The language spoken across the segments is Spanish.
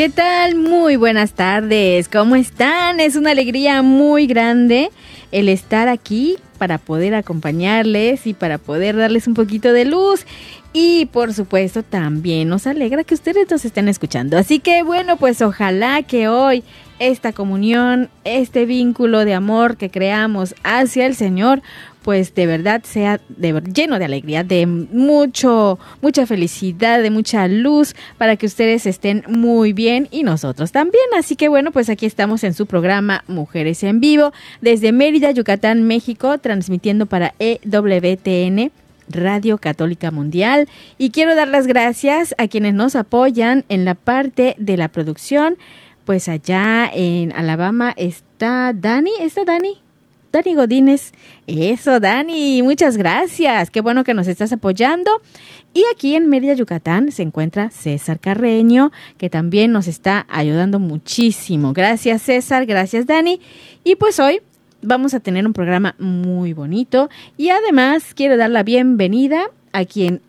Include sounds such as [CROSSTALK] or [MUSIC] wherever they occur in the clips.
¿Qué tal? Muy buenas tardes. ¿Cómo están? Es una alegría muy grande el estar aquí para poder acompañarles y para poder darles un poquito de luz. Y por supuesto también nos alegra que ustedes nos estén escuchando. Así que bueno, pues ojalá que hoy esta comunión, este vínculo de amor que creamos hacia el Señor, pues de verdad sea de, lleno de alegría, de mucho, mucha felicidad, de mucha luz, para que ustedes estén muy bien y nosotros también. Así que bueno, pues aquí estamos en su programa Mujeres en Vivo, desde Mérida, Yucatán, México, transmitiendo para EWTN. Radio Católica Mundial y quiero dar las gracias a quienes nos apoyan en la parte de la producción. Pues allá en Alabama está Dani, ¿está Dani? Dani Godínez. Eso, Dani, muchas gracias. Qué bueno que nos estás apoyando. Y aquí en Mérida, Yucatán, se encuentra César Carreño, que también nos está ayudando muchísimo. Gracias, César. Gracias, Dani. Y pues hoy vamos a tener un programa muy bonito. Y además quiero dar la bienvenida a quien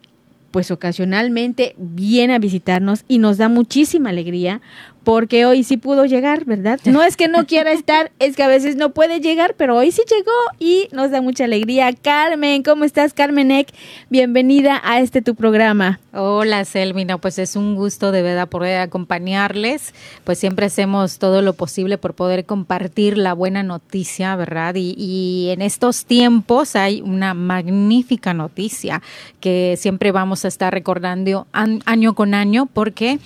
pues ocasionalmente viene a visitarnos y nos da muchísima alegría porque hoy sí pudo llegar, ¿verdad? No es que no quiera estar, es que a veces no puede llegar, pero hoy sí llegó y nos da mucha alegría. Carmen, ¿cómo estás, Carmenek? Bienvenida a este tu programa. Hola Selmina, pues es un gusto de verdad poder acompañarles, pues siempre hacemos todo lo posible por poder compartir la buena noticia, ¿verdad? Y, y en estos tiempos hay una magnífica noticia que siempre vamos a estar recordando an- año con año porque...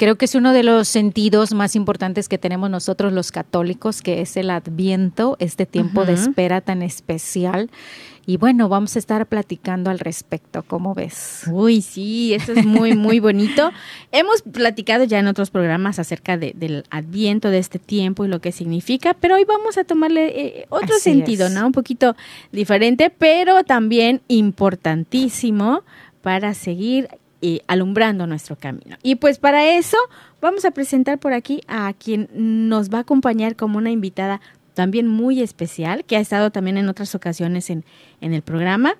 Creo que es uno de los sentidos más importantes que tenemos nosotros los católicos, que es el adviento, este tiempo de espera tan especial. Y bueno, vamos a estar platicando al respecto, ¿cómo ves? Uy, sí, eso es muy, muy [LAUGHS] bonito. Hemos platicado ya en otros programas acerca de- del adviento de este tiempo y lo que significa, pero hoy vamos a tomarle eh, otro Así sentido, es. ¿no? Un poquito diferente, pero también importantísimo para seguir eh, alumbrando nuestro camino. Y pues para eso vamos a presentar por aquí a quien nos va a acompañar como una invitada también muy especial, que ha estado también en otras ocasiones en, en el programa.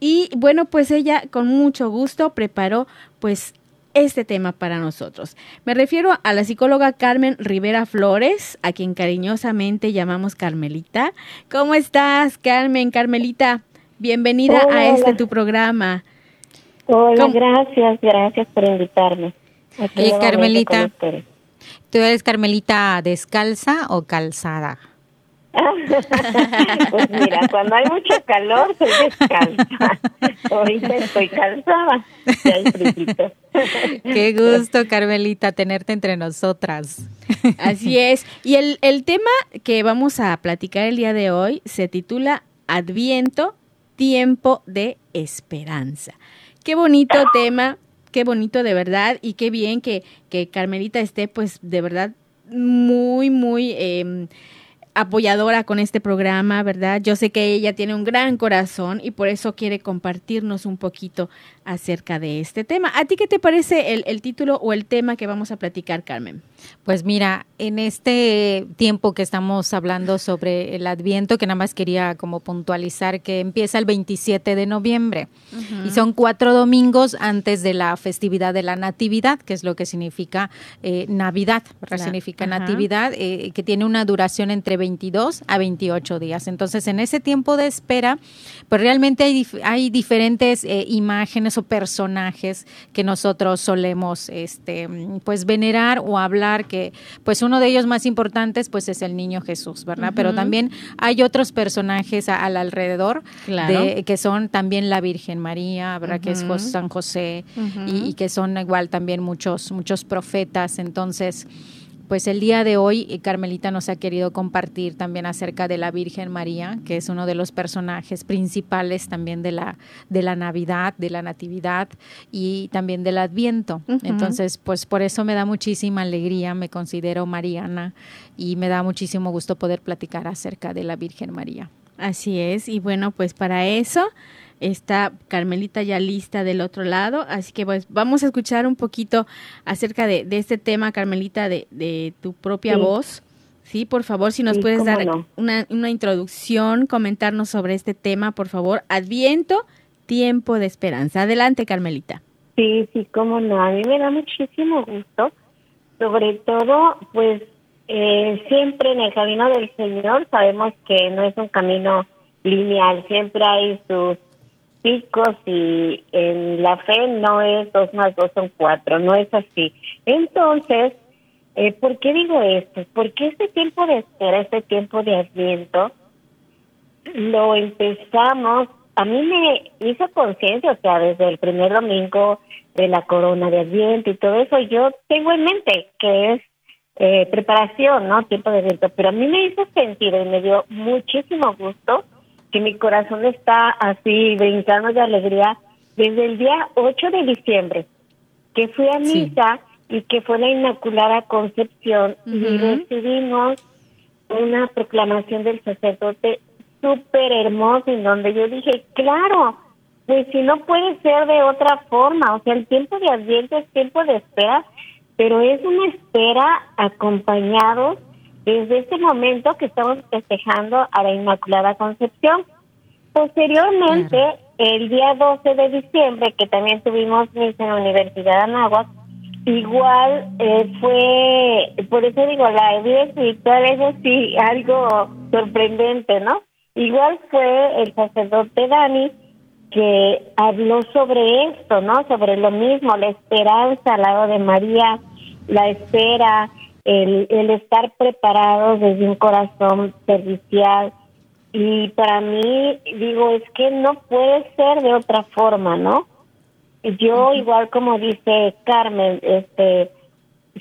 Y bueno, pues ella con mucho gusto preparó pues este tema para nosotros. Me refiero a la psicóloga Carmen Rivera Flores, a quien cariñosamente llamamos Carmelita. ¿Cómo estás, Carmen? Carmelita, bienvenida a Hola. este tu programa. Hola, ¿Cómo? gracias, gracias por invitarme. Aquí Oye, Carmelita. ¿Tú eres Carmelita descalza o calzada? [LAUGHS] pues mira, cuando hay mucho calor soy descalza. [LAUGHS] Ahorita estoy calzada. Qué gusto, Carmelita, tenerte entre nosotras. Así es. Y el, el tema que vamos a platicar el día de hoy se titula Adviento, tiempo de esperanza. Qué bonito tema, qué bonito de verdad y qué bien que, que Carmelita esté pues de verdad muy, muy... em, apoyadora con este programa, ¿verdad? Yo sé que ella tiene un gran corazón y por eso quiere compartirnos un poquito acerca de este tema. ¿A ti qué te parece el, el título o el tema que vamos a platicar, Carmen? Pues mira, en este tiempo que estamos hablando sobre el Adviento, que nada más quería como puntualizar que empieza el 27 de noviembre y son cuatro domingos antes de la festividad de la Natividad, que es lo que significa eh, Navidad, ¿verdad? La- significa. Natividad, eh, que tiene una duración entre 22 a 28 días. Entonces, en ese tiempo de espera, pues realmente hay, dif- hay diferentes eh, imágenes o personajes que nosotros solemos este pues venerar o hablar que pues uno de ellos más importantes pues es el niño Jesús, ¿verdad? Pero también hay otros personajes al alrededor de, que son también la Virgen María, ¿verdad? Que es San José y, y que son igual también muchos muchos profetas, entonces pues el día de hoy Carmelita nos ha querido compartir también acerca de la Virgen María, que es uno de los personajes principales también de la, de la Navidad, de la Natividad y también del Adviento. Entonces, pues por eso me da muchísima alegría, me considero mariana y me da muchísimo gusto poder platicar acerca de la Virgen María. Así es, y bueno, pues para eso está Carmelita ya lista del otro lado, así que pues vamos a escuchar un poquito acerca de, este tema, Carmelita, de, de tu propia voz. Sí, por favor, si nos puedes dar una, una introducción, comentarnos sobre este tema, por favor. Adviento, tiempo de esperanza. Adelante, Carmelita. Sí, sí, cómo no. A mí me da muchísimo gusto, sobre todo, pues eh, siempre en el camino del Señor sabemos que no es un camino lineal, siempre hay sus picos y en la fe no es dos más dos son cuatro, no es así. Entonces, eh, ¿por qué digo esto? Porque este tiempo de espera, este tiempo de adviento, lo empezamos, a mí me hizo conciencia, o sea, desde el primer domingo de la corona de adviento y todo eso, yo tengo en mente que es eh, preparación, ¿no? Tiempo de adviento, pero a mí me hizo sentido y me dio muchísimo gusto que mi corazón está así brincando de alegría desde el día 8 de diciembre, que fui a misa y que fue la Inmaculada Concepción y recibimos una proclamación del sacerdote súper hermosa en donde yo dije, claro, pues si no puede ser de otra forma, o sea, el tiempo de Adviento es tiempo de espera, pero es una espera acompañados desde este momento que estamos festejando a la Inmaculada Concepción. Posteriormente, el día 12 de diciembre, que también tuvimos misa en la Universidad de Anáhuac, igual eh, fue, por eso digo, la vida espiritual es así, algo sorprendente, ¿no? Igual fue el sacerdote Dani que habló sobre esto, ¿no? Sobre lo mismo, la esperanza al lado de María, la espera, el, el estar preparados desde un corazón servicial. Y para mí, digo, es que no puede ser de otra forma, ¿no? Yo, igual como dice Carmen, este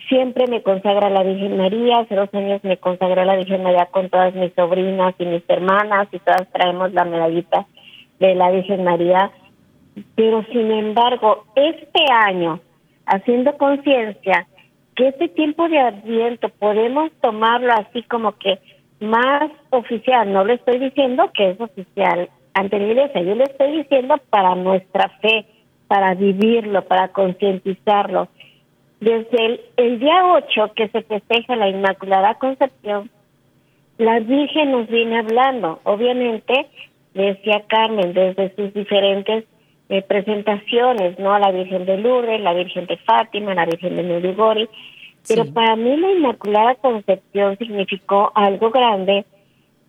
siempre me consagra la Virgen María, hace dos años me consagré a la Virgen María con todas mis sobrinas y mis hermanas y todas traemos la medallita de la Virgen María, pero sin embargo, este año, haciendo conciencia que este tiempo de adviento podemos tomarlo así como que más oficial, no le estoy diciendo que es oficial ante la iglesia, yo le estoy diciendo para nuestra fe, para vivirlo, para concientizarlo. Desde el, día 8 que se festeja la Inmaculada Concepción, la Virgen nos viene hablando. Obviamente, decía Carmen, desde sus diferentes eh, presentaciones, ¿no? La Virgen de Lourdes, la Virgen de Fátima, la Virgen de Medjugorje. Pero para mí la Inmaculada Concepción significó algo grande,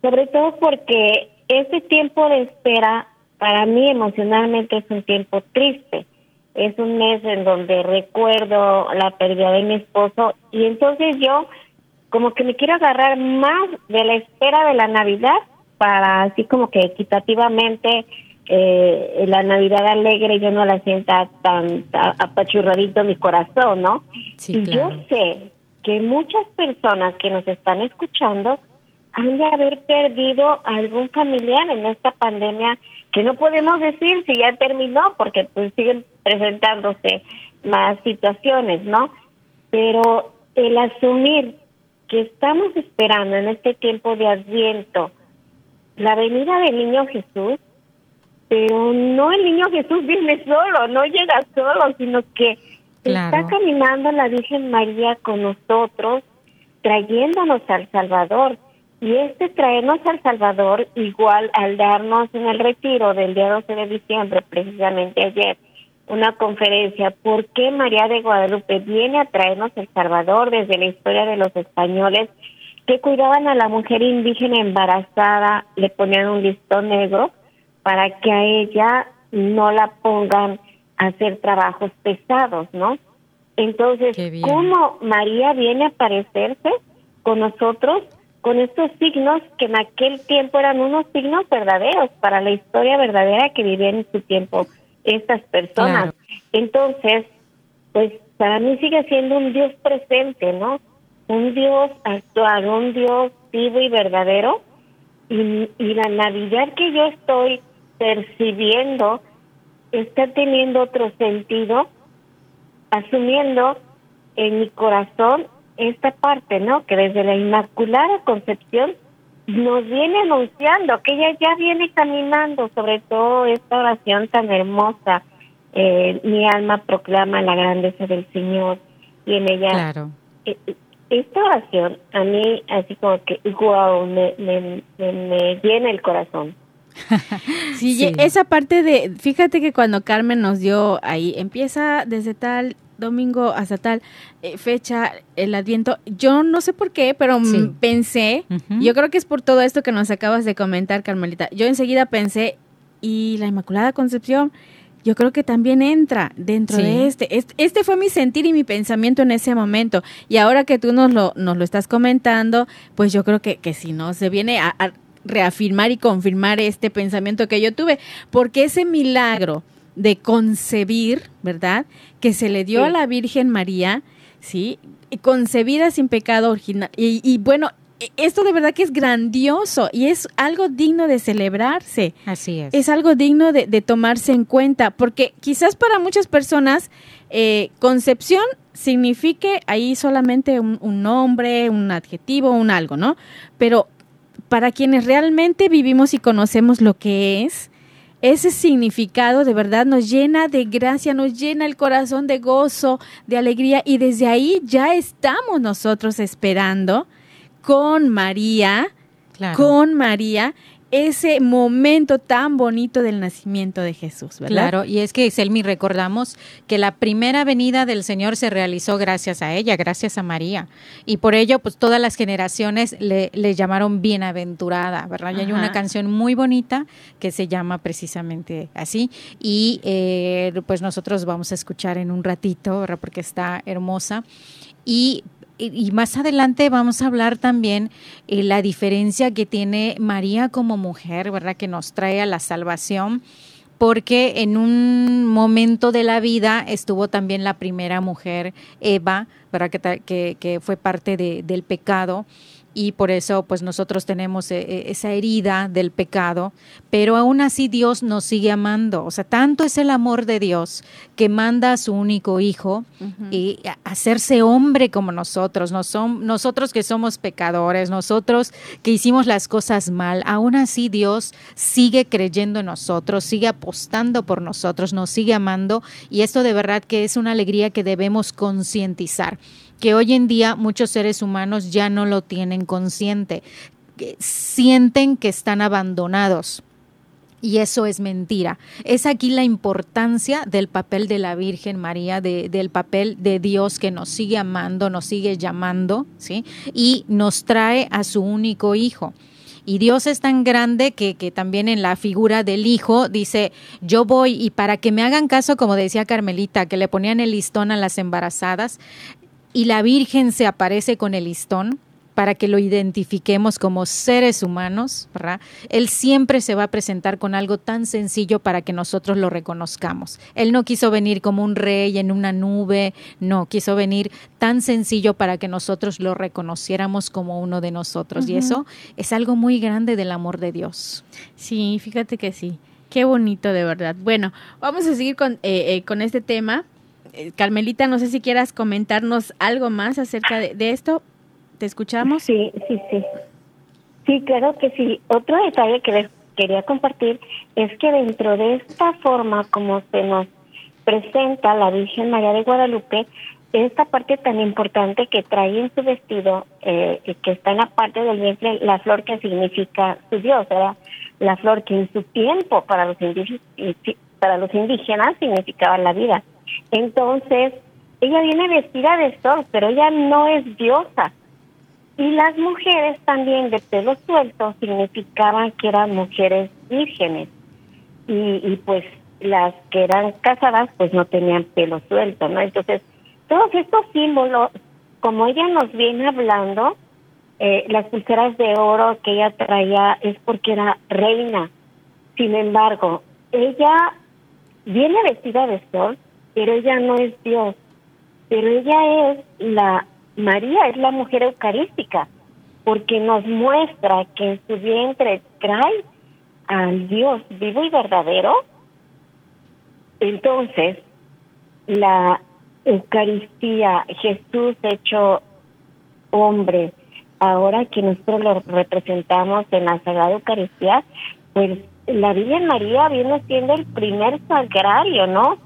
sobre todo porque ese tiempo de espera para mí emocionalmente es un tiempo triste. Es un mes en donde recuerdo la pérdida de mi esposo y entonces yo como que me quiero agarrar más de la espera de la Navidad para así como que equitativamente eh, la Navidad alegre yo no la sienta tan apachurradito mi corazón, ¿no? y yo sé que muchas personas que nos están escuchando han de haber perdido algún familiar en esta pandemia que no podemos decir si ya terminó porque pues siguen presentándose más situaciones, ¿no? Pero el asumir que estamos esperando en este tiempo de adviento la venida del niño Jesús, pero no el niño Jesús viene solo, no llega solo, sino que está caminando la Virgen María con nosotros, trayéndonos al Salvador. Y este traernos al Salvador, igual al darnos en el retiro del día 12 de diciembre, precisamente ayer, una conferencia, ¿por qué María de Guadalupe viene a traernos el Salvador desde la historia de los españoles? que cuidaban a la mujer indígena embarazada, le ponían un listón negro para que a ella no la pongan hacer trabajos pesados, ¿no? Entonces, ¿cómo María viene a aparecerse con nosotros con estos signos que en aquel tiempo eran unos signos verdaderos para la historia verdadera que vivían en su tiempo estas personas? Entonces, pues para mí sigue siendo un Dios presente, ¿no? Un Dios actual, un Dios vivo y verdadero. Y, y la Navidad que yo estoy percibiendo está teniendo otro sentido, asumiendo en mi corazón esta parte, ¿no? Que desde la Inmaculada Concepción nos viene anunciando que ella ya viene caminando, sobre todo esta oración tan hermosa. Eh, mi alma proclama la grandeza del Señor y en ella. Claro. Eh, esta oración a mí, así como que, wow, me, me, me llena el corazón. [LAUGHS] sí, esa parte de, fíjate que cuando Carmen nos dio ahí, empieza desde tal domingo hasta tal eh, fecha el adviento, yo no sé por qué, pero pensé, yo creo que es por todo esto que nos acabas de comentar, Carmelita, yo enseguida pensé, y la Inmaculada Concepción, yo creo que también entra dentro de este. este. fue mi sentir y mi pensamiento en ese momento. Y ahora que tú nos lo, nos lo estás comentando, pues yo creo que, que si no, se viene a, reafirmar y confirmar este pensamiento que yo tuve, porque ese milagro de concebir, ¿verdad? Que se le dio a la Virgen María, ¿sí? Concebida sin pecado original. Y, bueno, e, esto de verdad que es grandioso y es algo digno de celebrarse. Así es. Es algo digno de, tomarse en cuenta, porque quizás para muchas personas eh, concepción signifique ahí solamente un, un, nombre, un adjetivo, un algo, ¿no? Pero para quienes realmente vivimos y conocemos lo que es, ese significado de verdad nos llena de gracia, nos llena el corazón de gozo, de alegría y desde ahí ya estamos nosotros esperando con María, con María ese momento tan bonito del nacimiento de Jesús, ¿verdad? Claro, y es que, Selmi, recordamos que la primera venida del Señor se realizó gracias a ella, gracias a María. Y por ello, pues todas las generaciones le, llamaron bienaventurada, ¿verdad? Y hay una canción muy bonita que se llama precisamente así. Y eh, pues nosotros vamos a escuchar en un ratito, ¿verdad? Porque está hermosa. Y y, más adelante vamos a hablar también eh, la diferencia que tiene María como mujer, ¿verdad? Que nos trae a la salvación, porque en un momento de la vida estuvo también la primera mujer, Eva, ¿verdad? Que, fue parte de, del pecado y por eso pues nosotros tenemos eh, eh, esa herida del pecado, pero aún así Dios nos sigue amando, o sea, tanto es el amor de Dios que manda a su único hijo y hacerse hombre como nosotros, no son, nosotros que somos pecadores, nosotros que hicimos las cosas mal, aún así Dios sigue creyendo en nosotros, sigue apostando por nosotros, nos sigue amando y esto de verdad que es una alegría que debemos concientizar que hoy en día muchos seres humanos ya no lo tienen consciente, sienten que están abandonados. Y eso es mentira. Es aquí la importancia del papel de la Virgen María, del papel de Dios que nos sigue amando, nos sigue llamando, ¿sí? Y nos trae a su único hijo. Y Dios es tan grande que, que, también en la figura del hijo dice, yo voy y para que me hagan caso, como decía Carmelita, que le ponían el listón a las embarazadas, y la Virgen se aparece con el listón para que lo identifiquemos como seres humanos, ¿verdad? Él siempre se va a presentar con algo tan sencillo para que nosotros lo reconozcamos. Él no quiso venir como un rey en una nube, no, quiso venir tan sencillo para que nosotros lo reconociéramos como uno de nosotros. Y eso es algo muy grande del amor de Dios. Sí, fíjate que sí. Qué bonito, de verdad. Bueno, vamos a seguir con, eh, eh, con este tema Carmelita, no sé si quieras comentarnos algo más acerca de, esto. ¿Te escuchamos? Sí, sí, sí. Sí, claro que sí. Otro detalle que les quería compartir es que dentro de esta forma como se nos presenta la Virgen María de Guadalupe, esta parte tan importante que trae en su vestido, eh, que está en la parte del vientre, la flor que significa su Dios, ¿verdad? La flor que en su tiempo para los para los indígenas significaba la vida. Entonces, ella viene vestida de sol, pero ella no es diosa. Y las mujeres también de pelo suelto significaban que eran mujeres vírgenes. Y, pues las que eran casadas pues no tenían pelo suelto, ¿no? Entonces, todos estos símbolos, como ella nos viene hablando, eh, las pulseras de oro que ella traía es porque era reina. Sin embargo, ella viene vestida de sol, pero ella no es Dios. Pero ella es la, María es la mujer eucarística, porque nos muestra que en su vientre trae al Dios vivo y verdadero. Entonces, la Eucaristía, Jesús hecho hombre, ahora que nosotros lo representamos en la Sagrada Eucaristía, pues la Virgen María viene siendo el primer sagrario, ¿no?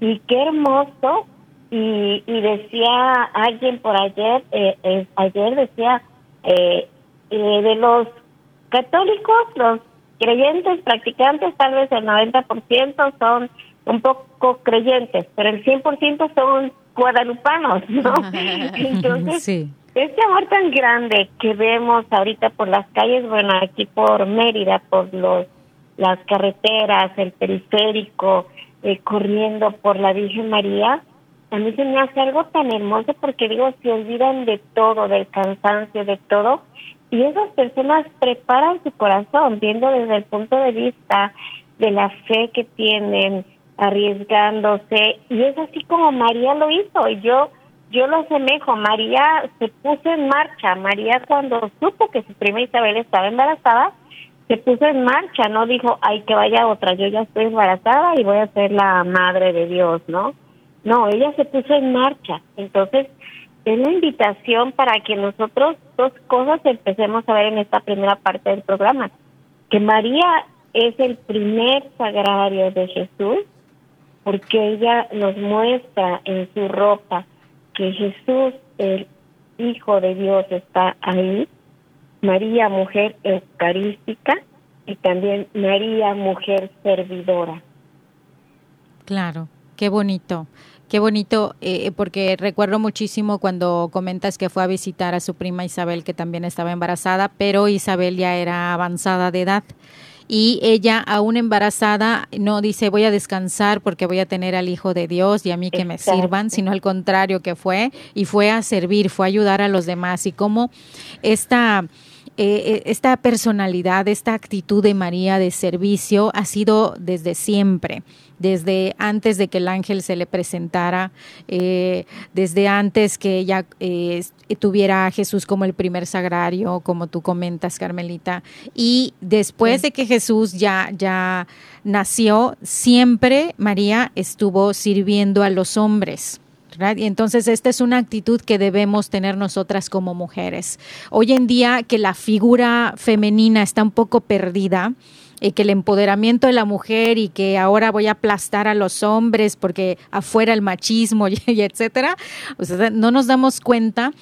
Y qué hermoso. Y, y decía alguien por ayer, eh, ayer decía, eh, eh, de los católicos, los creyentes, practicantes, tal vez el 90% son un poco creyentes, pero el 100% son guadalupanos, ¿no? [LAUGHS] Entonces, sí. este amor tan grande que vemos ahorita por las calles, bueno, aquí por Mérida, por los las carreteras, el periférico, eh, corriendo por la Virgen María, a mí se me hace algo tan hermoso porque digo, se olvidan de todo, del cansancio, de todo, y esas personas preparan su corazón, viendo desde el punto de vista de la fe que tienen, arriesgándose, y es así como María lo hizo, y yo, yo lo asemejo, María se puso en marcha, María cuando supo que su prima Isabel estaba embarazada, se puso en marcha, no dijo, ay, que vaya otra, yo ya estoy embarazada y voy a ser la madre de Dios, ¿no? No, ella se puso en marcha. Entonces, es una invitación para que nosotros dos cosas empecemos a ver en esta primera parte del programa. Que María es el primer sagrario de Jesús, porque ella nos muestra en su ropa que Jesús, el Hijo de Dios, está ahí María Mujer Eucarística y también María Mujer Servidora. Claro, qué bonito. Qué bonito, eh, porque recuerdo muchísimo cuando comentas que fue a visitar a su prima Isabel, que también estaba embarazada, pero Isabel ya era avanzada de edad y ella aún embarazada no dice voy a descansar porque voy a tener al Hijo de Dios y a mí que me sirvan, sino al contrario que fue y fue a servir, fue a ayudar a los demás y como esta eh, eh, esta personalidad, esta actitud de María de servicio ha sido desde siempre, desde antes de que el ángel se le presentara, eh, desde antes que ella tuviera a Jesús como el primer sagrario, como tú comentas, Carmelita, y después de que Jesús ya, ya nació, siempre María estuvo sirviendo a los hombres y entonces esta es una actitud que debemos tener nosotras como mujeres. Hoy en día que la figura femenina está un poco perdida, y que el empoderamiento de la mujer y que ahora voy a aplastar a los hombres porque afuera el machismo [LAUGHS] y, etcétera, no nos damos cuenta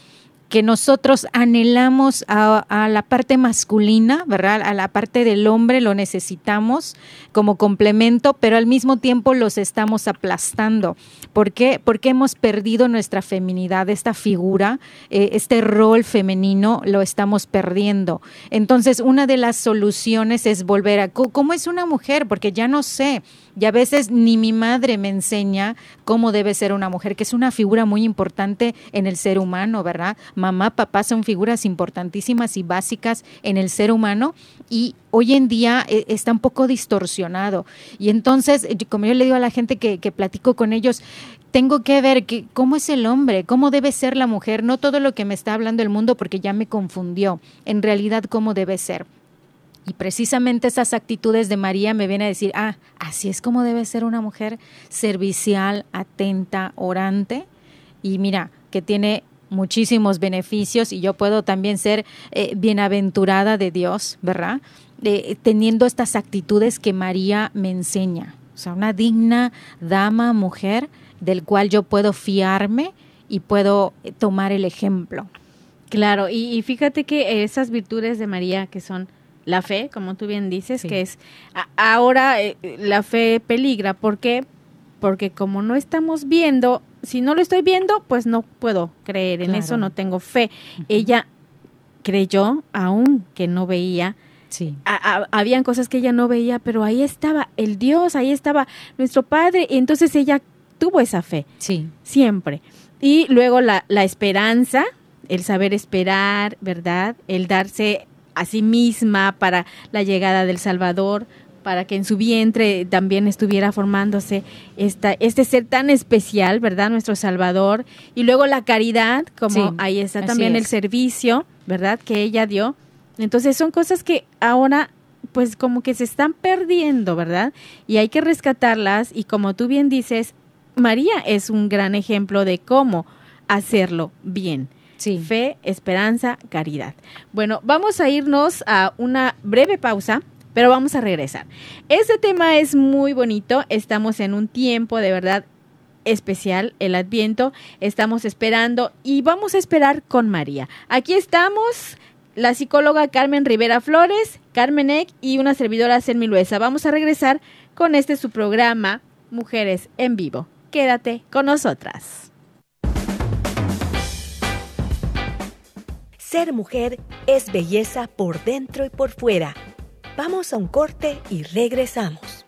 que nosotros anhelamos a, la parte masculina, ¿verdad? A la parte del hombre lo necesitamos como complemento, pero al mismo tiempo los estamos aplastando. ¿Por qué? Porque hemos perdido nuestra feminidad, esta figura, eh, este rol femenino lo estamos perdiendo. Entonces, una de las soluciones es volver a cómo es una mujer, porque ya no sé y a veces ni mi madre me enseña cómo debe ser una mujer, que es una figura muy importante en el ser humano, ¿verdad? Mamá, papá son figuras importantísimas y básicas en el ser humano y hoy en día eh, está un poco distorsionado. Y entonces, como yo le digo a la gente que, platico con ellos, tengo que ver cómo es el hombre, cómo debe ser la mujer, no todo lo que me está hablando el mundo porque ya me confundió, en realidad cómo debe ser. Y precisamente esas actitudes de María me vienen a decir, ah, así es como debe ser una mujer servicial, atenta, orante. Y mira, que tiene muchísimos beneficios y yo puedo también ser eh, bienaventurada de Dios, ¿verdad? teniendo estas actitudes que María me enseña. O sea, una digna dama, mujer, del cual yo puedo fiarme y puedo eh, tomar el ejemplo. Claro, y fíjate que esas virtudes de María que son la fe, como tú bien dices, que es ahora eh, la fe peligra. ¿Por qué? Porque como no estamos viendo, si no lo estoy viendo, pues no puedo creer en eso, no tengo fe. Ella creyó, aún que no veía, Sí. habían cosas que ella no veía, pero ahí estaba el Dios, ahí estaba nuestro Padre, y entonces ella tuvo esa fe. Sí. Siempre. Y luego la, la esperanza, el saber esperar, ¿verdad? El darse a sí misma para la llegada del Salvador, para que en su vientre también estuviera formándose esta, este ser tan especial, ¿verdad? Nuestro Salvador. Y luego la caridad, como ahí está también el servicio, ¿verdad? Que ella dio. Entonces son cosas que ahora pues como que se están perdiendo, ¿verdad? Y hay que rescatarlas y como tú bien dices, María es un gran ejemplo de cómo hacerlo bien. Sí. Fe, esperanza, caridad. Bueno, vamos a irnos a una breve pausa, pero vamos a regresar. Este tema es muy bonito. Estamos en un tiempo de verdad especial, el Adviento. Estamos esperando y vamos a esperar con María. Aquí estamos la psicóloga Carmen Rivera Flores, Carmen Eck y una servidora Miluesa. Vamos a regresar con este su programa Mujeres en Vivo. Quédate con nosotras. Ser mujer es belleza por dentro y por fuera. Vamos a un corte y regresamos.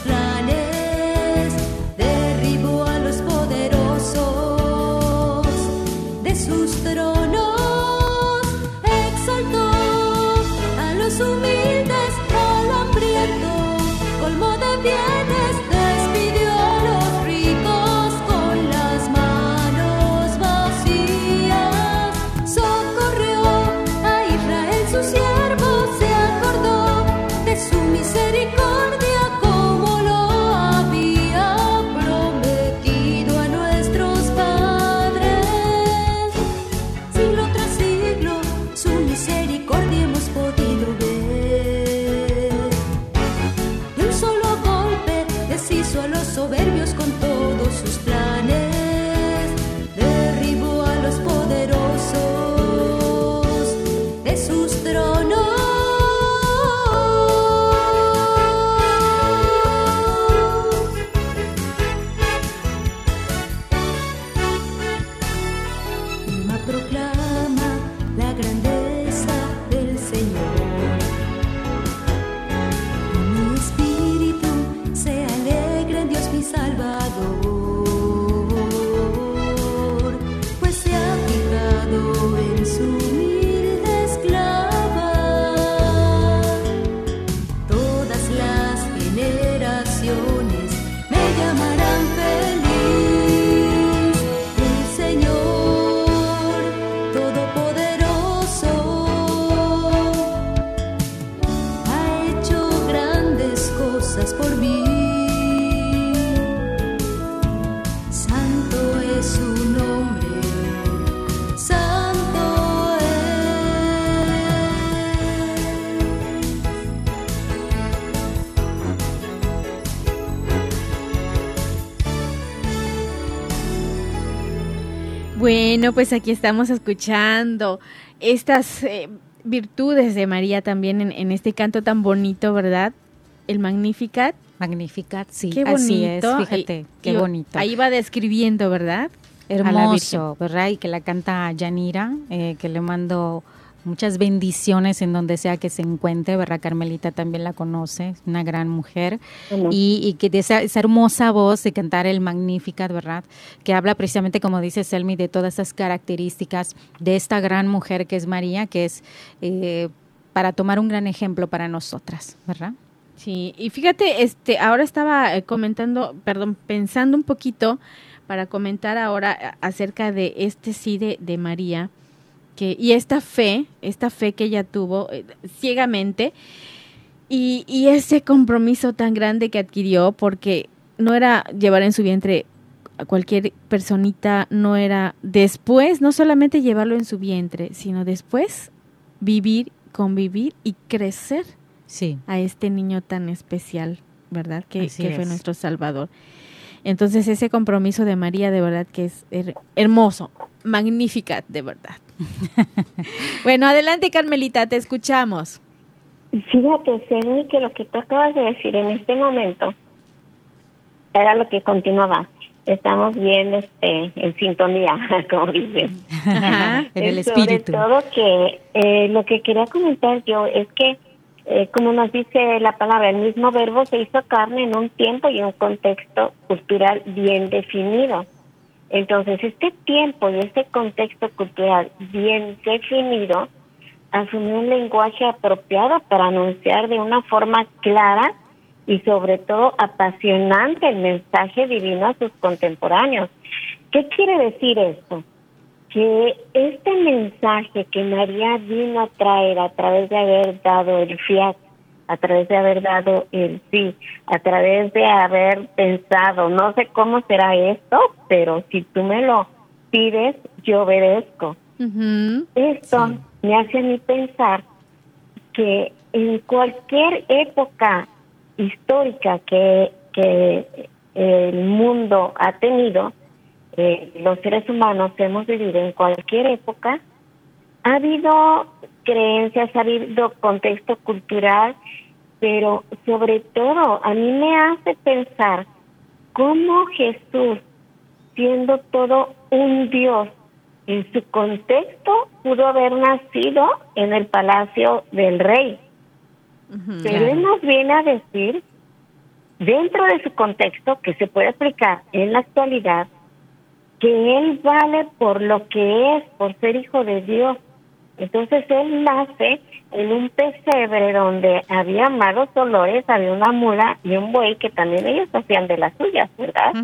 strade Bueno, pues aquí estamos escuchando estas eh, virtudes de María también en, este canto tan bonito, ¿verdad? El Magnificat. Magnificat, sí. Qué bonito. fíjate, qué bonito. Ahí va describiendo, ¿verdad? hermoso, ¿verdad? Y que la canta Yanira, eh, que le mando muchas bendiciones en donde sea que se encuentre, ¿verdad? Carmelita también la conoce, es una gran mujer. Y, que de esa, hermosa voz de cantar el Magnificat, ¿verdad? Que habla precisamente, como dice Selmi, de todas esas características de esta gran mujer que es María, que es eh, para tomar un gran ejemplo para nosotras, ¿verdad? Sí, y fíjate, este, ahora estaba eh, comentando, perdón, pensando un poquito para comentar ahora acerca de este sí de, de María y esta fe, esta fe que ella tuvo eh, ciegamente y, y ese compromiso tan grande que adquirió porque no era llevar en su vientre a cualquier personita, no era después, no solamente llevarlo en su vientre, sino después vivir, convivir y crecer sí. a este niño tan especial, ¿verdad? Que, que fue nuestro Salvador. Entonces ese compromiso de María de verdad que es hermoso, magnífica de verdad. [LAUGHS] bueno, adelante Carmelita, te escuchamos. Fíjate, Ceni, que lo que tú acabas de decir en este momento era lo que continuaba. Estamos bien este, en sintonía, [LAUGHS] como dicen. en el espíritu. Sobre todo que eh, lo que quería comentar yo es que, eh, como nos dice la palabra, el mismo verbo se hizo carne en un tiempo y un contexto cultural bien definido. Entonces, este tiempo y este contexto cultural bien definido asumió un lenguaje apropiado para anunciar de una forma clara y sobre todo apasionante el mensaje divino a sus contemporáneos. ¿Qué quiere decir esto? Que este mensaje que María vino a traer a través de haber dado el fiat a través de haber dado el sí, a través de haber pensado, no sé cómo será esto, pero si tú me lo pides, yo obedezco. Esto me hace a mí pensar que en cualquier época histórica que, que el mundo ha tenido, eh, los seres humanos hemos vivido en cualquier época, ha habido creencias, ha habido contexto cultural, pero sobre todo a mí me hace pensar cómo Jesús, siendo todo un Dios, en su contexto pudo haber nacido en el palacio del rey. pero él nos viene a decir, dentro de su contexto, que se puede aplicar en la actualidad, que él vale por lo que es, por ser hijo de Dios, entonces él nace en un pesebre donde había malos olores, había una mula y un buey que también ellos hacían de las suyas, ¿verdad?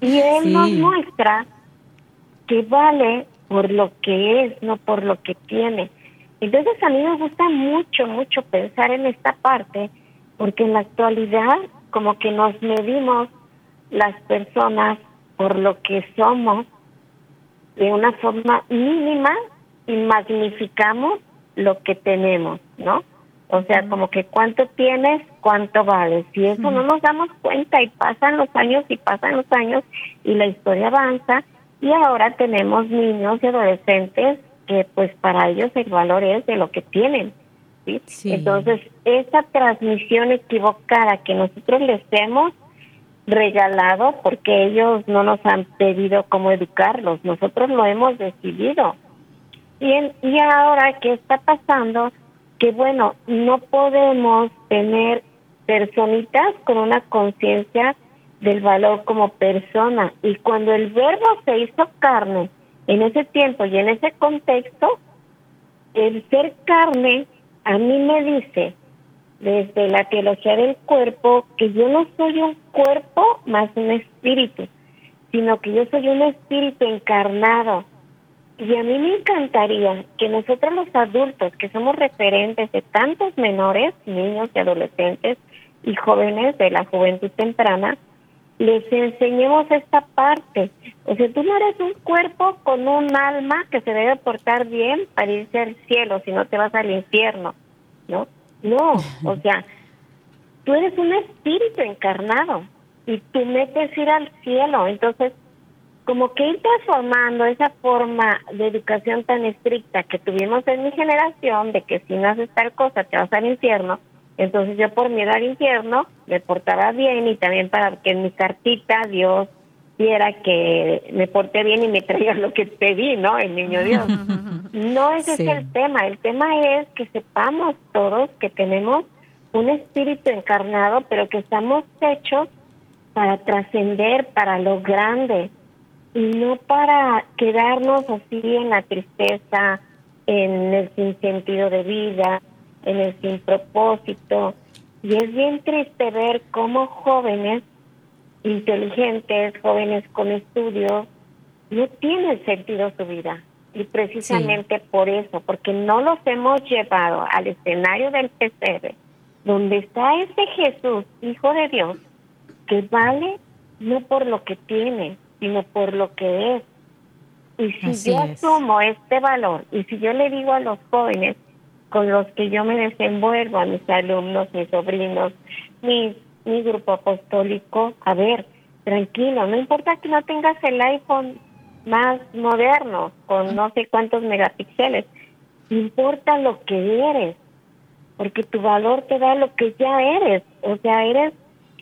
y él nos muestra que vale por lo que es, no por lo que tiene. Entonces a mí me gusta mucho, mucho pensar en esta parte, porque en la actualidad como que nos medimos las personas por lo que somos de una forma mínima y magnificamos lo que tenemos, ¿no? O sea, como que cuánto tienes, cuánto vales. Y eso no nos damos cuenta y pasan los años y pasan los años y la historia avanza y ahora tenemos niños y adolescentes que pues para ellos el valor es de lo que tienen. ¿sí? Entonces, esa transmisión equivocada que nosotros les hemos regalado porque ellos no nos han pedido cómo educarlos, nosotros lo hemos decidido. Y, y ahora, ¿qué está pasando? Que bueno, no podemos tener personitas con una conciencia del valor como persona. Y cuando el verbo se hizo carne en ese tiempo y en ese contexto, el ser carne a mí me dice desde la teología del cuerpo que yo no soy un cuerpo más un espíritu, sino que yo soy un espíritu encarnado y a mí me encantaría que nosotros los adultos, que somos referentes de tantos menores, niños y adolescentes y jóvenes de la juventud temprana, les enseñemos esta parte. O sea, tú no eres un cuerpo con un alma que se debe portar bien para irse al cielo, si no te vas al infierno, ¿no? No, o [LAUGHS] sea, tú eres un espíritu encarnado y tú metes ir al cielo. Entonces, como que ir transformando esa forma de educación tan estricta que tuvimos en mi generación, de que si no haces tal cosa te vas al infierno, entonces yo por miedo al infierno me portaba bien y también para que en mi cartita Dios quisiera que me porté bien y me traiga lo que pedí, ¿no? El niño Dios. [LAUGHS] No ese es el tema. El tema es que sepamos todos que tenemos un espíritu encarnado, pero que estamos hechos para trascender, para lo grande, no para quedarnos así en la tristeza, en el sin sentido de vida, en el sin propósito. Y es bien triste ver cómo jóvenes inteligentes, jóvenes con estudios, no tienen sentido su vida. Y precisamente por eso, porque no los hemos llevado al escenario del pesebre, donde está ese Jesús, Hijo de Dios, que vale no por lo que tiene, sino por lo que es. Y si yo asumo este valor, y si yo le digo a los jóvenes con los que yo me desenvuelvo, a mis alumnos, mis sobrinos, mis, mi grupo apostólico, a ver, tranquilo, no importa que no tengas el iPhone más moderno, con no sé cuántos megapíxeles, importa lo que eres, porque tu valor te da lo que ya eres, o sea, eres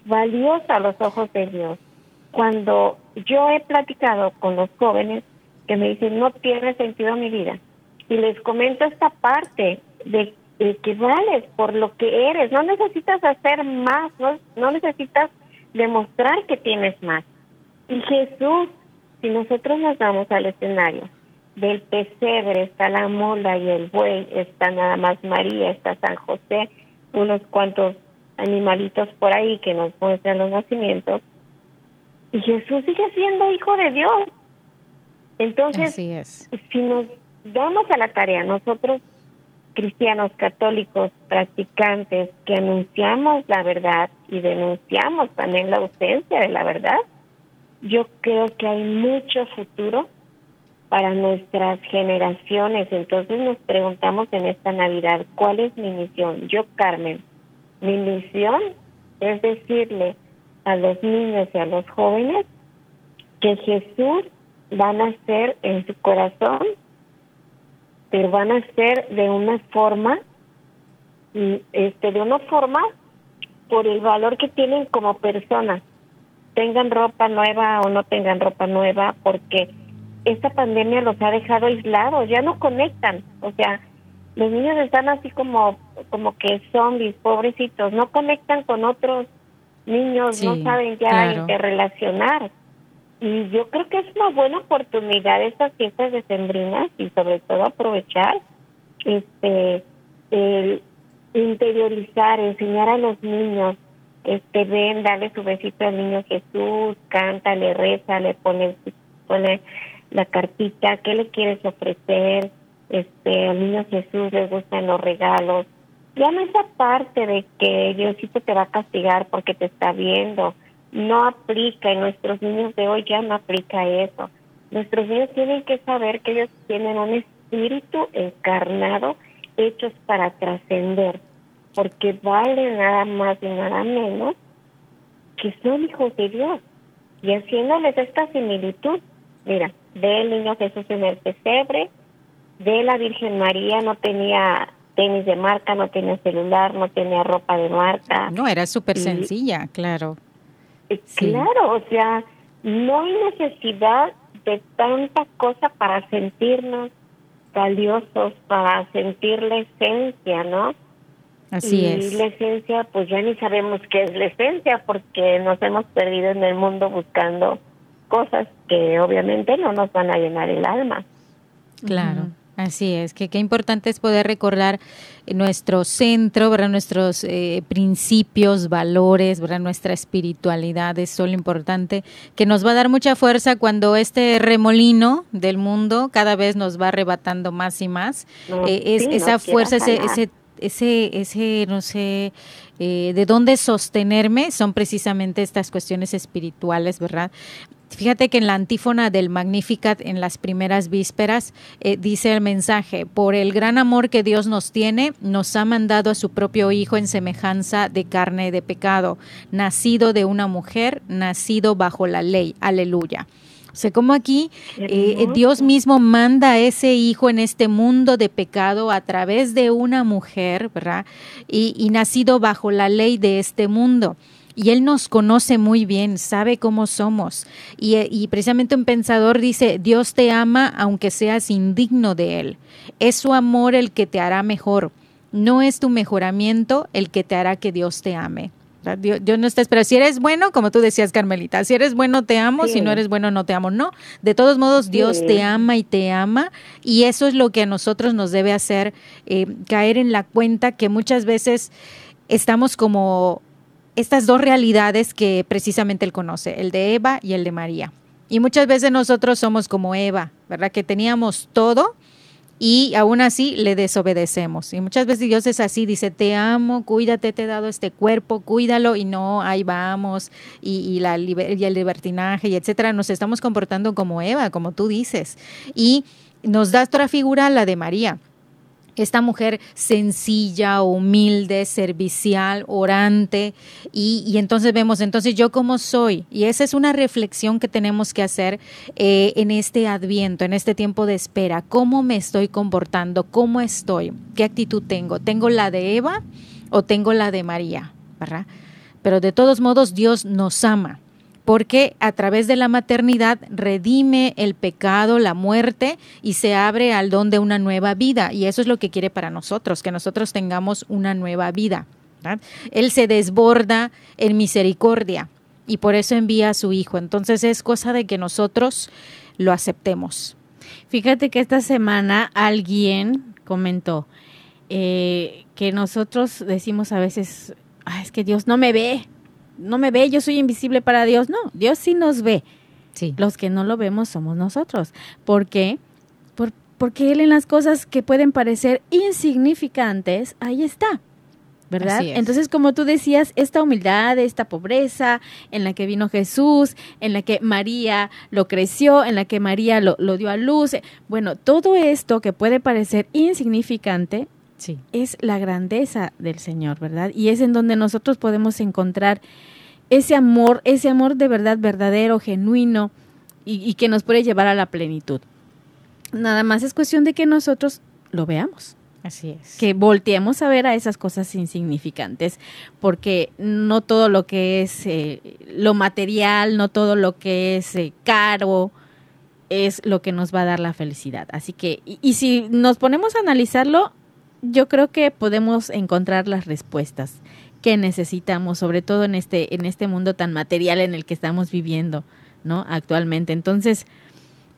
valiosa a los ojos de Dios. Cuando yo he platicado con los jóvenes que me dicen, no tiene sentido mi vida, y les comento esta parte de, que vales por lo que eres, no necesitas hacer más, no, no necesitas demostrar que tienes más. Y Jesús, si nosotros nos vamos al escenario, del pesebre está la mola y el buey, está nada más María, está San José, unos cuantos animalitos por ahí que nos muestran los nacimientos. Y Jesús sigue siendo hijo de Dios. Entonces, si nos damos a la tarea, nosotros cristianos católicos practicantes que anunciamos la verdad y denunciamos también la ausencia de la verdad, yo creo que hay mucho futuro para nuestras generaciones. Entonces nos preguntamos en esta Navidad, ¿cuál es mi misión? Yo, Carmen, mi misión es decirle a los niños y a los jóvenes que Jesús va a nacer en su corazón, pero van a ser de una forma, este, de una forma por el valor que tienen como personas, tengan ropa nueva o no tengan ropa nueva, porque esta pandemia los ha dejado aislados, ya no conectan, o sea, los niños están así como como que zombies, pobrecitos, no conectan con otros niños, no saben ya interrelacionar. Y yo creo que es una buena oportunidad estas fiestas decembrinas y sobre todo aprovechar este el interiorizar, enseñar a los niños, este ven, darle su besito al niño Jesús, cántale, reza, le pone, pone la cartita, qué le quieres ofrecer, este al niño Jesús le gustan los regalos, ya no esa parte de que Diosito te va a castigar porque te está viendo, no aplica, en nuestros niños de hoy ya no aplica eso. Nuestros niños tienen que saber que ellos tienen un espíritu encarnado, hechos para trascender, porque vale nada más y nada menos que son hijos de Dios. Y haciéndoles esta similitud, mira, ve el niño Jesús en el pesebre, de la Virgen María no tenía tenis de marca, no tenía celular, no tenía ropa de marca. No, era súper sencilla, claro. Eh, claro, o sea, no hay necesidad de tanta cosa para sentirnos valiosos, para sentir la esencia, ¿no? Así y es. la esencia, pues ya ni sabemos qué es la esencia porque nos hemos perdido en el mundo buscando cosas que obviamente no nos van a llenar el alma. Claro. Así es, que qué importante es poder recordar nuestro centro, ¿verdad? nuestros eh, principios, valores, ¿verdad? nuestra espiritualidad, es lo importante, que nos va a dar mucha fuerza cuando este remolino del mundo cada vez nos va arrebatando más y más. Eh, es, esa fuerza, ese, ese, ese, ese, no sé, eh, de dónde sostenerme son precisamente estas cuestiones espirituales, ¿verdad? Fíjate que en la antífona del Magnificat, en las primeras vísperas, eh, dice el mensaje, por el gran amor que Dios nos tiene, nos ha mandado a su propio Hijo en semejanza de carne de pecado, nacido de una mujer, nacido bajo la ley. Aleluya. O sea, como aquí eh, Dios mismo manda a ese hijo en este mundo de pecado a través de una mujer, ¿verdad? y nacido bajo la ley de este mundo. Y Él nos conoce muy bien, sabe cómo somos. Y, y, precisamente un pensador dice, Dios te ama aunque seas indigno de Él. Es su amor el que te hará mejor. No es tu mejoramiento el que te hará que Dios te ame. Dios, no está esperando. Si eres bueno, como tú decías, Carmelita, si eres bueno, te amo, si no eres bueno, no te amo. No, de todos modos, Dios te ama y te ama, y eso es lo que a nosotros nos debe hacer eh, caer en la cuenta que muchas veces estamos como estas dos realidades que precisamente Él conoce, el de Eva y el de María. Y muchas veces nosotros somos como Eva, ¿verdad? Que teníamos todo, y aún así le desobedecemos. Y muchas veces Dios es así, dice, te amo, cuídate, te he dado este cuerpo, cuídalo y no, ahí vamos, y, la, el libertinaje, y etcétera. Nos estamos comportando como Eva, como tú dices. Y nos da otra figura, la de María esta mujer sencilla, humilde, servicial, orante, y, entonces vemos, entonces yo cómo soy, y esa es una reflexión que tenemos que hacer eh, en este adviento, en este tiempo de espera, cómo me estoy comportando, cómo estoy, qué actitud tengo, tengo la de Eva o tengo la de María. Pero de todos modos Dios nos ama porque a través de la maternidad redime el pecado, la muerte y se abre al don de una nueva vida. Y eso es lo que quiere para nosotros, que nosotros tengamos una nueva vida. Él se desborda en misericordia y por eso envía a su Hijo. Entonces es cosa de que nosotros lo aceptemos. Fíjate que esta semana alguien comentó eh, que nosotros decimos a veces, es que Dios no me ve, no me ve, yo soy invisible para Dios. No, Dios sí nos ve. Sí. Los que no lo vemos somos nosotros. ¿Por qué? Por, porque Él en las cosas que pueden parecer insignificantes, ahí está. ¿verdad? Entonces, como tú decías, esta humildad, esta pobreza en la que vino Jesús, en la que María lo creció, en la que María lo, lo dio a luz, eh, bueno, todo esto que puede parecer insignificante, es la grandeza del Señor, ¿verdad? Y es en donde nosotros podemos encontrar ese amor, ese amor de verdad verdadero, genuino y, que nos puede llevar a la plenitud. Nada más es cuestión de que nosotros lo veamos. Así es. Que volteemos a ver a esas cosas insignificantes, porque no todo lo que es eh, lo material, no todo lo que es eh, caro, es lo que nos va a dar la felicidad. Así que, y si nos ponemos a analizarlo, yo creo que podemos encontrar las respuestas que necesitamos, sobre todo en este, en este mundo tan material en el que estamos viviendo, ¿no? Actualmente. Entonces,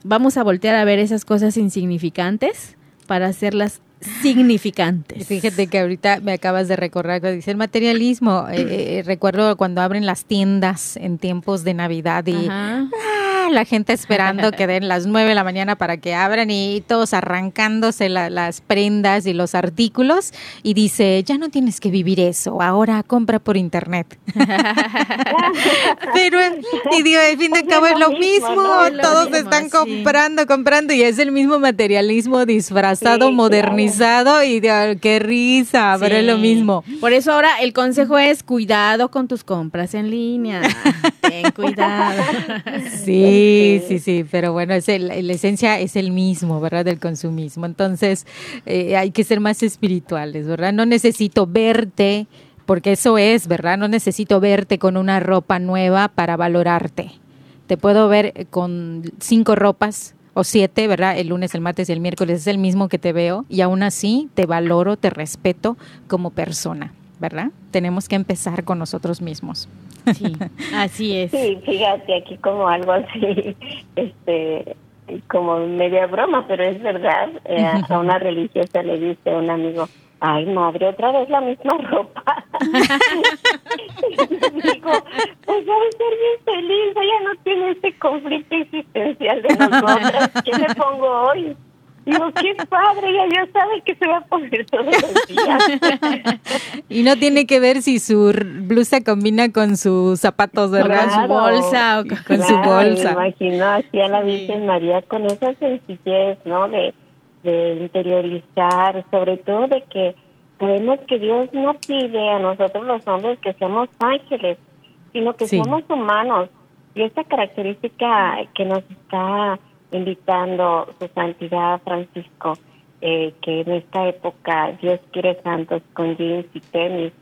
vamos a voltear a ver esas cosas insignificantes para hacerlas significantes. [LAUGHS] Fíjate que ahorita me acabas de recordar que dice el materialismo. Eh, eh, recuerdo cuando abren las tiendas en tiempos de Navidad y la gente esperando [LAUGHS] que den las nueve de la mañana para que abran y todos arrancándose las prendas y los artículos. Y dice, ya no tienes que vivir eso, ahora compra por internet. [LAUGHS] Pero, y digo, al fin de cabo es lo mismo, todos están comprando, comprando y es el mismo materialismo disfrazado, modernizado y de, qué risa, pero es lo mismo. Por eso ahora el consejo es cuidado con tus compras en línea, [LAUGHS] ten cuidado. [LAUGHS] [LAUGHS] Sí. Sí, sí, pero bueno, es la esencia es el mismo, ¿verdad? Del consumismo. Entonces, eh, hay que ser más espirituales, ¿verdad? No necesito verte, porque eso es, ¿verdad? No necesito verte con una ropa nueva para valorarte. Te puedo ver con cinco ropas o siete, ¿verdad? El lunes, el martes y el miércoles es el mismo que te veo y aún así te valoro, te respeto como persona. ¿verdad? Tenemos que empezar con nosotros mismos. Sí, así es. Sí, fíjate aquí como algo así, este, como media broma, pero es verdad. Eh, a una [LAUGHS] religiosa le dice a un amigo, ay madre, otra vez la misma [LAUGHS] ropa. Digo, pues voy a ser bien feliz, ella no tiene este conflicto existencial de nosotras. ¿Qué me pongo hoy? Digo, qué padre, ella ya sabe que se va a poner todos los días. [LAUGHS] y no tiene que ver si su blusa combina con sus zapatos, ¿verdad? Con su bolsa o con, su bolsa. Me imagino así a la Virgen María con esa sencillez, ¿no? De, de interiorizar, sobre todo de que sabemos que Dios no pide a nosotros los hombres que seamos ángeles, sino que somos humanos. Y esta característica que nos está invitando su santidad Francisco, eh, que en esta época Dios quiere santos con jeans y tenis,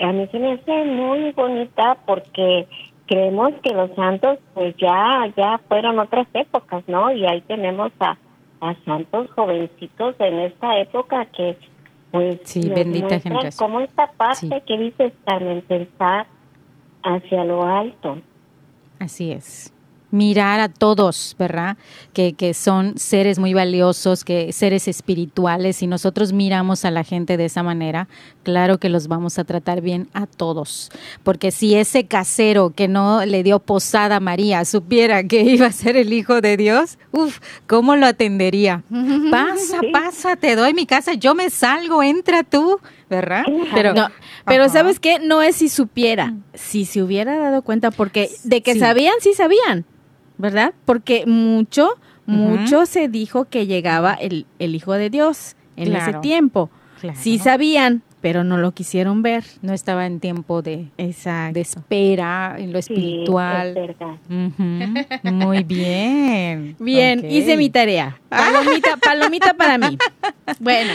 a mí se me hace muy bonita porque creemos que los santos pues ya ya fueron otras épocas, ¿no? Y ahí tenemos a, a santos jovencitos en esta época que pues sí, bendita gente. como esta parte que dices Carmen pensar hacia lo alto. Así es mirar a todos, ¿verdad? Que, que, son seres muy valiosos, que seres espirituales, y nosotros miramos a la gente de esa manera, claro que los vamos a tratar bien a todos. Porque si ese casero que no le dio posada a María supiera que iba a ser el hijo de Dios, uff, ¿cómo lo atendería? [LAUGHS] Pasa, pasa, te doy mi casa, yo me salgo, entra tú, ¿verdad? Pero, no, pero ¿sabes qué? No es si supiera, si se hubiera dado cuenta, porque de que sabían, sí sabían. ¿Verdad? Porque mucho, mucho se dijo que llegaba el, el Hijo de Dios en ese tiempo. Sí sabían, pero no lo quisieron ver. No estaba en tiempo de, de espera, en lo espiritual. [LAUGHS] Muy bien. Bien, hice mi tarea. Palomita, palomita para mí. Bueno,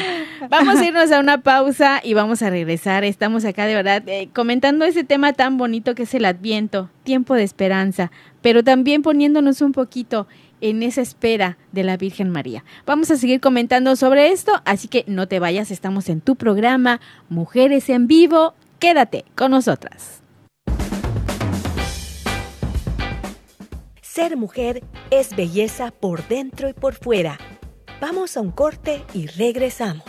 vamos a irnos a una pausa y vamos a regresar. Estamos acá de verdad eh, comentando ese tema tan bonito que es el Adviento, tiempo de esperanza, pero también poniéndonos un poquito en esa espera de la Virgen María. Vamos a seguir comentando sobre esto, así que no te vayas, estamos en tu programa Mujeres en Vivo. Quédate con nosotras. Ser mujer es belleza por dentro y por fuera. Vamos a un corte y regresamos.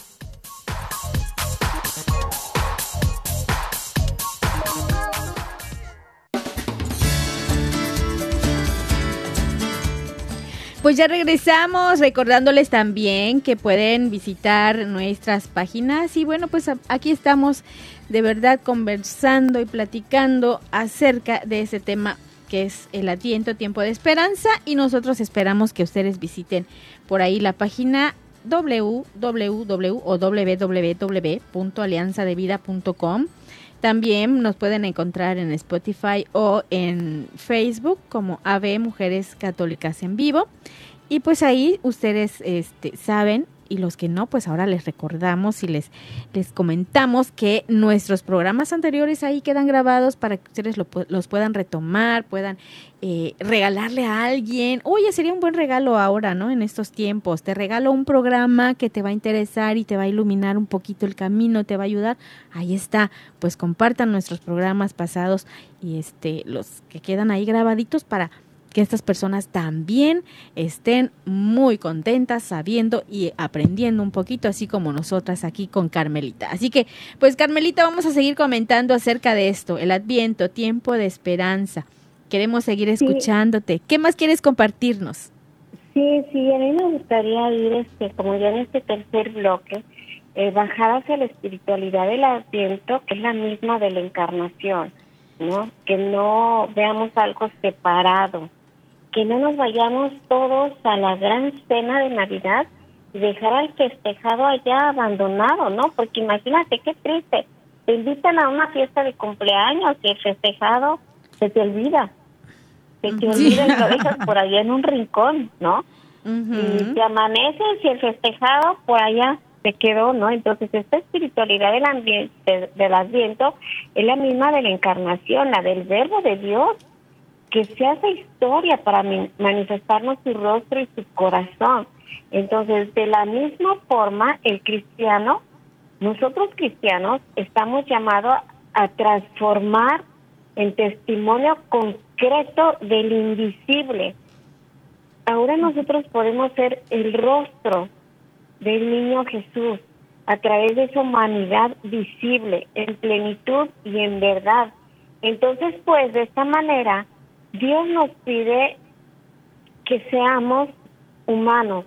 Pues ya regresamos recordándoles también que pueden visitar nuestras páginas y bueno, pues aquí estamos de verdad conversando y platicando acerca de ese tema que es el Adviento, tiempo de esperanza y nosotros esperamos que ustedes visiten por ahí la página www o www.alianzadevida.com. También nos pueden encontrar en Spotify o en Facebook como AV Mujeres Católicas en Vivo. Y pues ahí ustedes este, saben y los que no, pues ahora les recordamos y les, les comentamos que nuestros programas anteriores ahí quedan grabados para que ustedes los puedan retomar, puedan eh, regalarle a alguien. Oye, sería un buen regalo ahora, ¿no? En estos tiempos. Te regalo un programa que te va a interesar y te va a iluminar un poquito el camino, te va a ayudar. Ahí está. Pues compartan nuestros programas pasados y este los que quedan ahí grabaditos para que estas personas también estén muy contentas sabiendo y aprendiendo un poquito, así como nosotras aquí con Carmelita. Así que, pues Carmelita, vamos a seguir comentando acerca de esto, el adviento, tiempo de esperanza. Queremos seguir escuchándote. ¿Qué más quieres compartirnos? Sí, sí, a mí me gustaría ir, este, como ya en este tercer bloque, eh, bajar hacia la espiritualidad del adviento, que es la misma de la encarnación, ¿no? Que no veamos algo separado, que no nos vayamos todos a la gran cena de Navidad y dejar al festejado allá abandonado, ¿no? Porque imagínate qué triste. Te invitan a una fiesta de cumpleaños y el festejado se te olvida. Se te olvida y lo dejas por allá en un rincón, ¿no? Y te amaneces y el festejado por allá se quedó, ¿no? Entonces esta espiritualidad del, ambiente, del adviento es la misma de la encarnación, la del verbo de Dios que se hace historia para manifestarnos su rostro y su corazón. Entonces, de la misma forma, el cristiano, nosotros cristianos, estamos llamados a transformar el testimonio concreto del invisible. Ahora nosotros podemos ser el rostro del niño Jesús a través de su humanidad visible, en plenitud y en verdad. Entonces, pues, de esta manera, Dios nos pide que seamos humanos,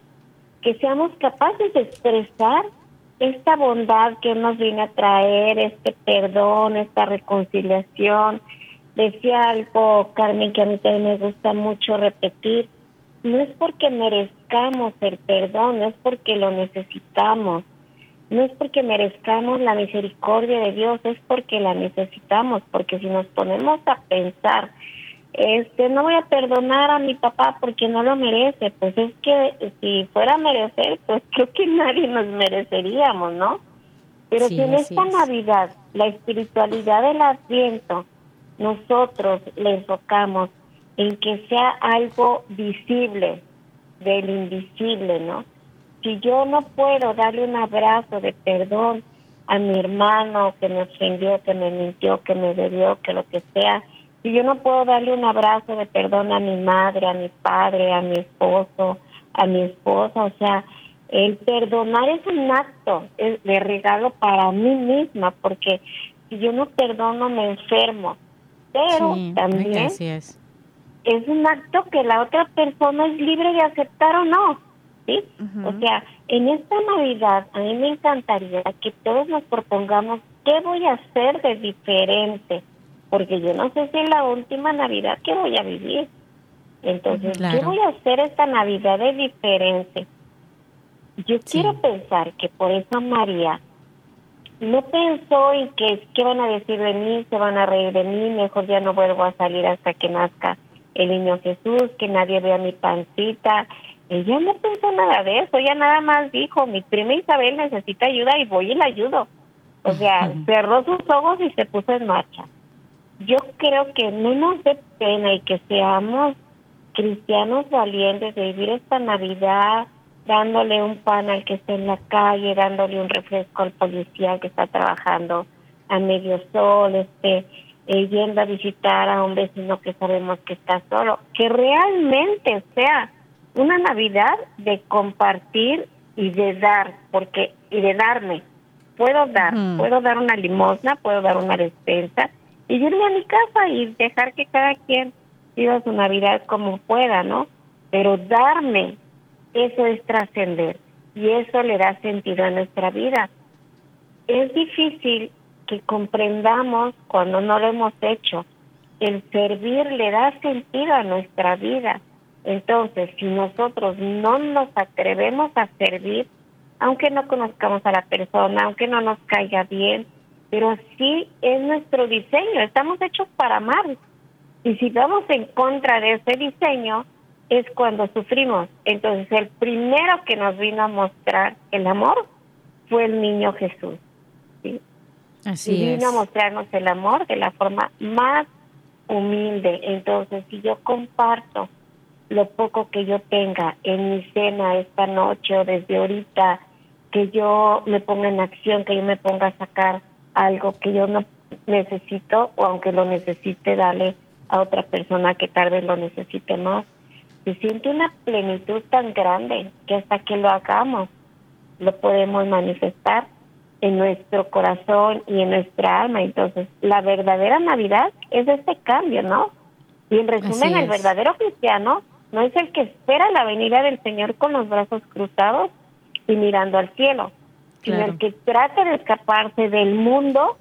que seamos capaces de expresar esta bondad que nos viene a traer, este perdón, esta reconciliación. Decía algo, Carmen, que a mí también me gusta mucho repetir, no es porque merezcamos el perdón, no es porque lo necesitamos, no es porque merezcamos la misericordia de Dios, es porque la necesitamos, porque si nos ponemos a pensar, este, no voy a perdonar a mi papá porque no lo merece, pues es que si fuera a merecer, pues [LAUGHS] creo que nadie nos mereceríamos, ¿no? Pero si en esta Navidad, la espiritualidad del Adviento, nosotros le enfocamos en que sea algo visible del invisible, ¿no? Si yo no puedo darle un abrazo de perdón a mi hermano que me ofendió, que me mintió, que me debió, que lo que sea, si yo no puedo darle un abrazo de perdón a mi madre, a mi padre, a mi esposo, a mi esposa, o sea, el perdonar es un acto de regalo para mí misma, porque si yo no perdono me enfermo, pero también es. es un acto que la otra persona es libre de aceptar o no, ¿sí? O sea, en esta Navidad a mí me encantaría que todos nos propongamos qué voy a hacer de diferente, porque yo no sé si es la última Navidad que voy a vivir. Entonces, ¿qué voy a hacer esta Navidad de diferente? Yo quiero pensar que por eso María no pensó en que qué van a decir de mí, se van a reír de mí, mejor ya no vuelvo a salir hasta que nazca el niño Jesús, que nadie vea mi pancita. Ella no pensó nada de eso, ella nada más dijo, mi prima Isabel necesita ayuda y voy y la ayudo. O sea, cerró sus ojos y se puso en marcha. Yo creo que no nos dé pena y que seamos cristianos valientes de vivir esta Navidad dándole un pan al que está en la calle, dándole un refresco al policía que está trabajando a medio sol, este, eh, yendo a visitar a un vecino que sabemos que está solo, que realmente sea una Navidad de compartir y de dar, porque y de darme. Puedo dar, puedo dar una limosna, puedo dar una despensa y irme a mi casa y dejar que cada quien viva su Navidad como pueda, ¿no? Pero darme, eso es trascender y eso le da sentido a nuestra vida. Es difícil que comprendamos cuando no lo hemos hecho. El servir le da sentido a nuestra vida. Entonces, si nosotros no nos atrevemos a servir, aunque no conozcamos a la persona, aunque no nos caiga bien, pero sí es nuestro diseño, estamos hechos para amar. Y si vamos en contra de ese diseño, es cuando sufrimos. Entonces, el primero que nos vino a mostrar el amor fue el niño Jesús. ¿sí? Así y vino a mostrarnos el amor de la forma más humilde. Entonces, si yo comparto lo poco que yo tenga en mi cena esta noche o desde ahorita, que yo me ponga en acción, que yo me ponga a sacar algo que yo no necesito o aunque lo necesite, darle a otra persona que tal vez lo necesite más. Se siente una plenitud tan grande que hasta que lo hagamos lo podemos manifestar en nuestro corazón y en nuestra alma. Entonces, la verdadera Navidad es este cambio, ¿no? Y en resumen, el verdadero cristiano no es el que espera la venida del Señor con los brazos cruzados y mirando al cielo, sino el que trata de escaparse del mundo,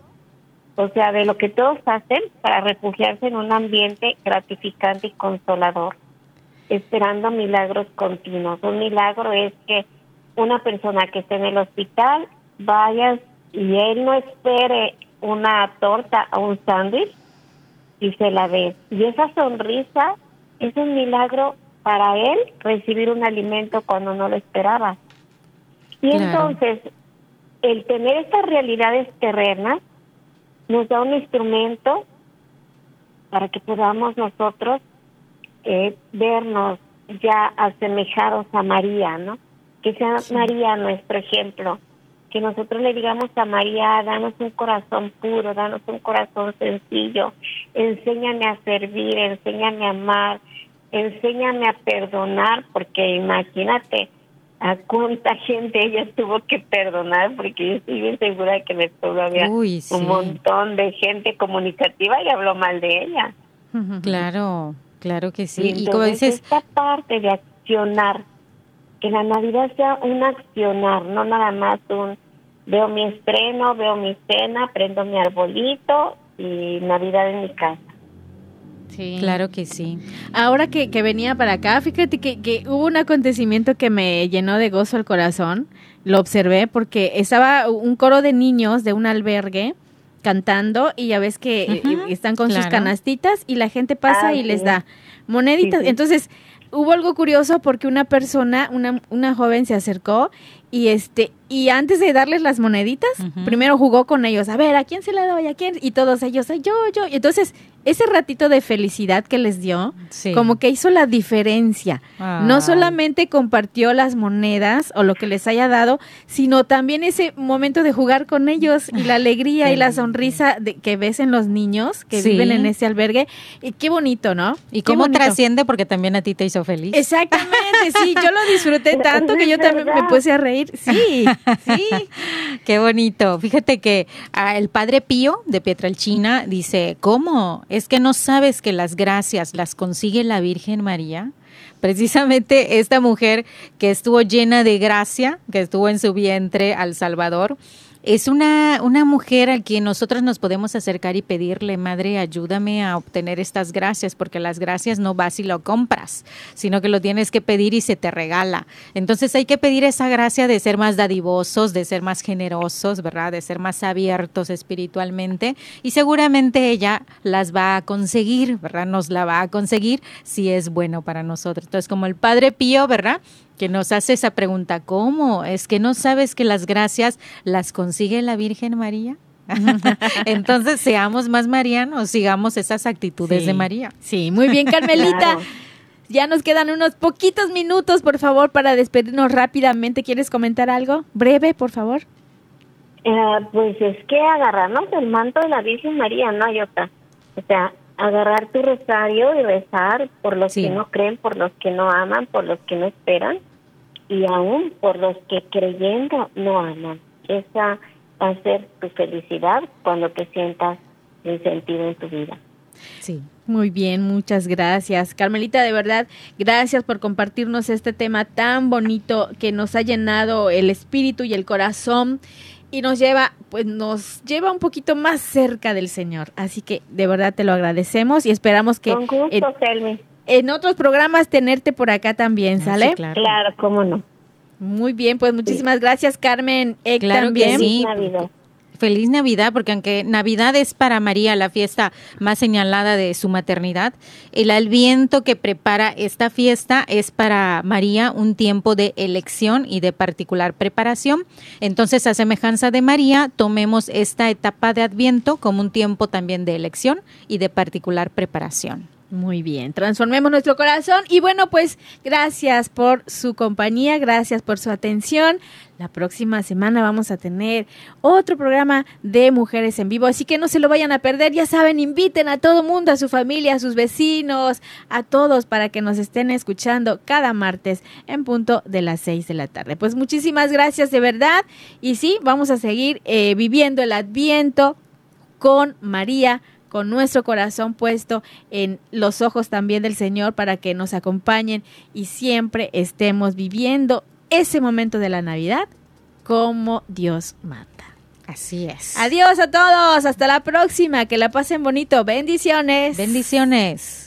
o sea, de lo que todos hacen para refugiarse en un ambiente gratificante y consolador, esperando milagros continuos. Un milagro es que una persona que esté en el hospital vayas y él no espere una torta o un sándwich y se la ve. Y esa sonrisa es un milagro para él recibir un alimento cuando no lo esperaba. Y entonces, el tener estas realidades terrenas nos da un instrumento para que podamos nosotros eh, vernos ya asemejados a María, ¿no? Que sea María nuestro ejemplo, que nosotros le digamos a María, danos un corazón puro, danos un corazón sencillo, enséñame a servir, enséñame a amar, enséñame a perdonar, porque imagínate a cuánta gente ella tuvo que perdonar, porque yo estoy bien segura de que en el pueblo había un montón de gente comunicativa y habló mal de ella. Claro, claro que sí. Y, como dices, esta parte de accionar, que la Navidad sea un accionar, no nada más un veo mi estreno, veo mi cena, prendo mi arbolito y Navidad en mi casa. Sí. Claro que sí. Ahora que, que venía para acá, fíjate que, que, hubo un acontecimiento que me llenó de gozo el corazón. Lo observé porque estaba un coro de niños de un albergue cantando y ya ves que eh, están con sus canastitas y la gente pasa y les da moneditas. Entonces, hubo algo curioso porque una persona, una, una joven se acercó y este y antes de darles las moneditas, primero jugó con ellos, a ver, ¿a quién se le doy? ¿A quién? Y todos ellos, yo, yo. Y entonces, ese ratito de felicidad que les dio, como que hizo la diferencia. No solamente compartió las monedas o lo que les haya dado, sino también ese momento de jugar con ellos y la alegría y la sonrisa de, que ves en los niños que viven en ese albergue. Y qué bonito, ¿no? Y cómo trasciende porque también a ti te hizo feliz. Exactamente, sí, yo lo disfruté [LAUGHS] tanto que yo también me puse a reír. Sí, Sí, [LAUGHS] qué bonito. Fíjate que ah, el padre Pío de Pietralchina dice, ¿cómo? ¿Es que no sabes que las gracias las consigue la Virgen María? Precisamente esta mujer que estuvo llena de gracia, que estuvo en su vientre al Salvador, es una, una mujer a quien nosotros nos podemos acercar y pedirle, Madre, ayúdame a obtener estas gracias, porque las gracias no vas y lo compras, sino que lo tienes que pedir y se te regala. Entonces hay que pedir esa gracia de ser más dadivosos, de ser más generosos, ¿verdad? De ser más abiertos espiritualmente y seguramente ella las va a conseguir, ¿verdad? Nos la va a conseguir si es bueno para nosotros. Entonces, como el Padre Pío, ¿verdad? Que nos hace esa pregunta, ¿cómo? ¿Es que no sabes que las gracias las consigue la Virgen María? [LAUGHS] Entonces, seamos más marianos, sigamos esas actitudes de María. Sí, muy bien, Carmelita. Ya nos quedan unos poquitos minutos, por favor, para despedirnos rápidamente. ¿Quieres comentar algo? Breve, por favor. Eh, pues es que agarrarnos el manto de la Virgen María, no hay otra. O sea, agarrar tu rosario y rezar por los que no creen, por los que no aman, por los que no esperan y aún por los que creyendo no aman. Esa va a ser tu felicidad cuando te sientas sin sentido en tu vida. Sí. Muy bien, muchas gracias. Carmelita, de verdad, gracias por compartirnos este tema tan bonito que nos ha llenado el espíritu y el corazón y nos lleva, pues nos lleva un poquito más cerca del Señor. Así que de verdad te lo agradecemos y esperamos que en, otros programas tenerte por acá también, ah, ¿sale? claro. cómo no. Muy bien, pues muchísimas gracias Carmen. claro también. Que sí feliz Navidad, porque aunque Navidad es para María la fiesta más señalada de su maternidad, el adviento que prepara esta fiesta es para María un tiempo de elección y de particular preparación. Entonces, a semejanza de María, tomemos esta etapa de adviento como un tiempo también de elección y de particular preparación. Muy bien, transformemos nuestro corazón y bueno, pues gracias por su compañía, gracias por su atención. La próxima semana vamos a tener otro programa de mujeres en vivo, así que no se lo vayan a perder. Ya saben, inviten a todo mundo, a su familia, a sus vecinos, a todos para que nos estén escuchando cada martes en punto de las seis de la tarde. Pues muchísimas gracias de verdad y sí, vamos a seguir eh, viviendo el adviento con María con nuestro corazón puesto en los ojos también del Señor para que nos acompañen y siempre estemos viviendo ese momento de la Navidad como Dios manda. Así es. Adiós a todos, hasta la próxima, que la pasen bonito. Bendiciones. Bendiciones.